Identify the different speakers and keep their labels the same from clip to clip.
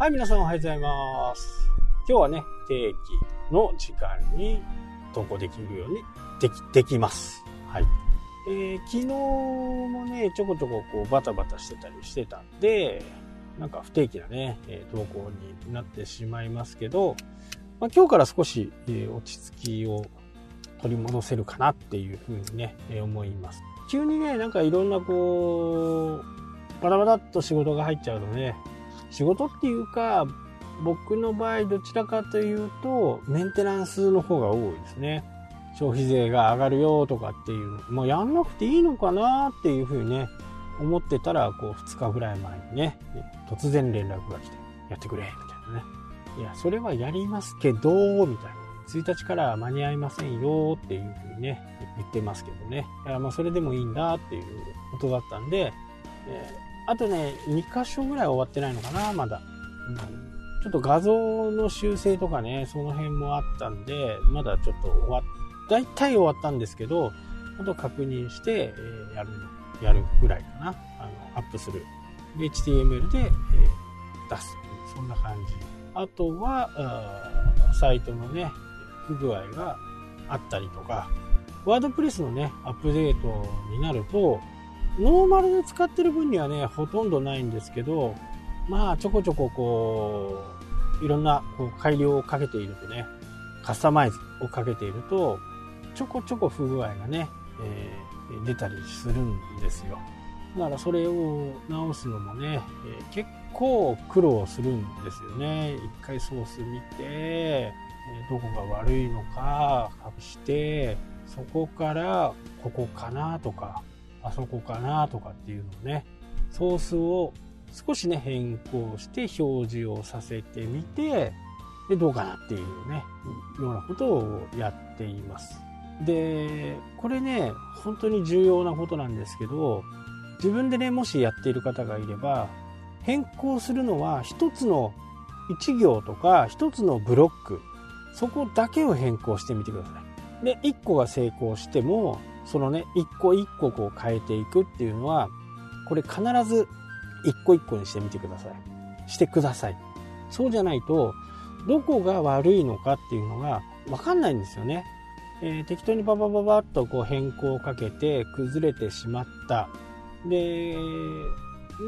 Speaker 1: はい、皆さんおはようございます。今日はね、定期の時間に投稿できるようにでき、できます。はい。えー、昨日もね、ちょこちょここうバタバタしてたりしてたんで、なんか不定期なね、え、投稿になってしまいますけど、まあ、今日から少し、え、落ち着きを取り戻せるかなっていうふうにね、え、思います。急にね、なんかいろんなこう、バタバタっと仕事が入っちゃうとね、仕事っていうか、僕の場合どちらかというと、メンテナンスの方が多いですね。消費税が上がるよとかっていう、もうやんなくていいのかなっていうふうにね、思ってたら、こう2日ぐらい前にね、突然連絡が来て、やってくれ、みたいなね。いや、それはやりますけど、みたいな。1日から間に合いませんよっていうふうにね、言ってますけどね。いや、まあそれでもいいんだっていうことだったんで、え、あとね、2箇所ぐらい終わってないのかな、まだ。うん、ちょっと画像の修正とかね、その辺もあったんで、まだちょっと終わっ、大体終わったんですけど、あと確認して、えー、やる、やるぐらいかな。あの、アップする。HTML で、えー、出す。そんな感じ。あとは、サイトのね、不具合があったりとか、ワードプレスのね、アップデートになると、ノーマルで使ってる分にはね、ほとんどないんですけど、まあ、ちょこちょここう、いろんなこう改良をかけているとね、カスタマイズをかけていると、ちょこちょこ不具合がね、えー、出たりするんですよ。だからそれを直すのもね、えー、結構苦労するんですよね。一回ソース見て、どこが悪いのか隠してそこからここかなとかあそこかなとかっていうのをねソースを少しね変更して表示をさせてみてでどうかなっていうねようなことをやっていますでこれね本当に重要なことなんですけど自分でねもしやっている方がいれば変更するのは一つの1行とか一つのブロックそこだけを変更してみてください。で、1個が成功しても、そのね、1個1個こう変えていくっていうのは、これ必ず1個1個にしてみてください。してください。そうじゃないと、どこが悪いのかっていうのがわかんないんですよね。えー、適当にババババッとこう変更をかけて崩れてしまった。で、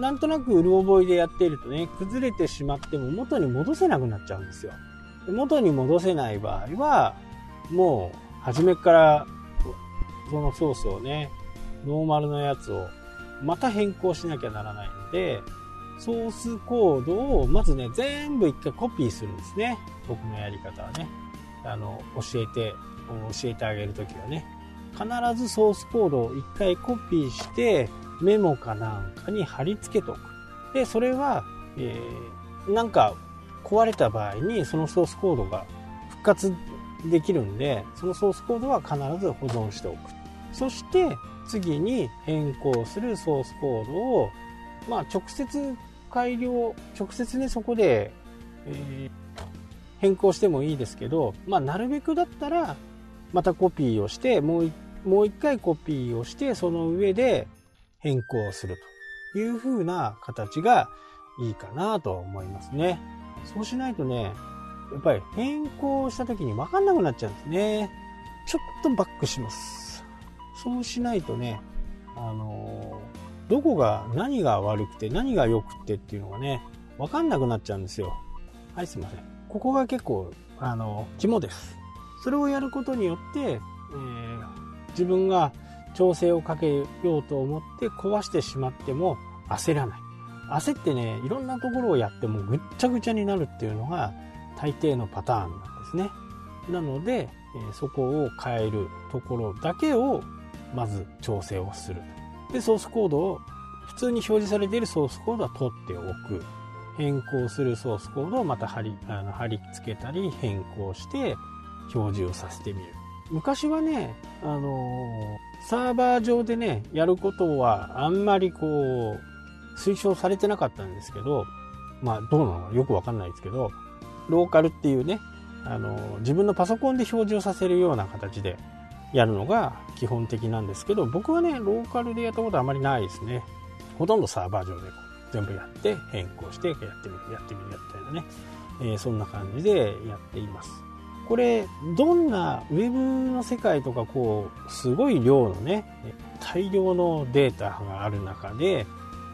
Speaker 1: なんとなくうる覚えでやっているとね、崩れてしまっても元に戻せなくなっちゃうんですよ。元に戻せない場合は、もう、初めからそのソースをね、ノーマルのやつをまた変更しなきゃならないので、ソースコードをまずね、全部一回コピーするんですね。僕のやり方はね。あの、教えて、教えてあげるときはね。必ずソースコードを一回コピーして、メモかなんかに貼り付けておく。で、それは、えー、なんか壊れた場合にそのソースコードが復活できるんでそのソースコードは必ず保存しておくそして次に変更するソースコードをまあ直接改良直接ねそこで、えー、変更してもいいですけどまあなるべくだったらまたコピーをしてもうもう一回コピーをしてその上で変更するという風な形がいいかなと思いますね。そうしないとね、やっぱり変更した時に分かんなくなっちゃうんですね。ちょっとバックします。そうしないとね、あのー、どこが何が悪くて何が良くてっていうのがね、分かんなくなっちゃうんですよ。はい、すいません。ここが結構、あのー、肝です。それをやることによって、えー、自分が調整をかけようと思って壊してしまっても焦らない。焦ってねいろんなところをやってもぐっちゃぐちゃになるっていうのが大抵のパターンなんですねなので、えそこを変えるところだけをまず調整をする。でソースコードを普通に表示されているソースコードは取っておく。変更するソースコードをまた貼りあの貼り付けたり変更して表示をさせてみる。昔はね、あのー、サーバー上でねやることはあんまりこう推奨されてなかったんですけど、まあどうなのかよくわかんないですけど、ローカルっていうね、あの、自分のパソコンで表示をさせるような形でやるのが基本的なんですけど、僕はね、ローカルでやったことあまりないですね。ほとんどサーバー上で全部やって変更してやってみるやってみるやったよね、えー、そんな感じでやっています。これどんなウェブの世界とかこうすごい量のね大量のデータがある中で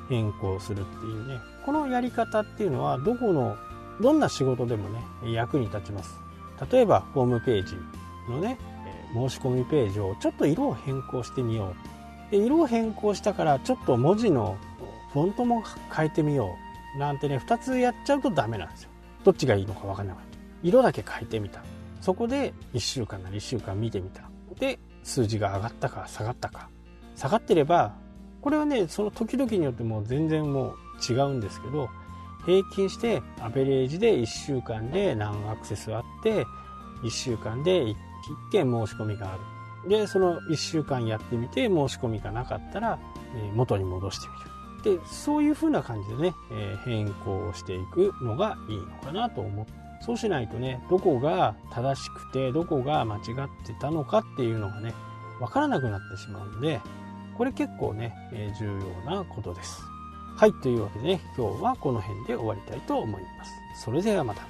Speaker 1: 変更するっていうね。このやり方っていうのはどこのどんな仕事でもね役に立ちます。例えばホームページのね申し込みページをちょっと色を変更してみよう。で色を変更したからちょっと文字のフォントも変えてみようなんてね2つやっちゃうとダメなんですよ。どっちがいいのか分かんなかった色だけ変えてみた。そこで1週間なり1週間見てみた。で数字が上がったか下がったか。下がってればこれはねその時々によっても全然もう違うんですけど平均してアベレージで1週間で何アクセスあって1週間で1件申し込みがある。でその1週間やってみて申し込みがなかったらえ元に戻してみる。でそういう風な感じでねえ変更していくのがいいのかなと思ってそうしないとねどこが正しくてどこが間違ってたのかっていうのがね分からなくなってしまうんでこれ結構ねえ重要なことです。はいというわけでね今日はこの辺で終わりたいと思います。それではまた。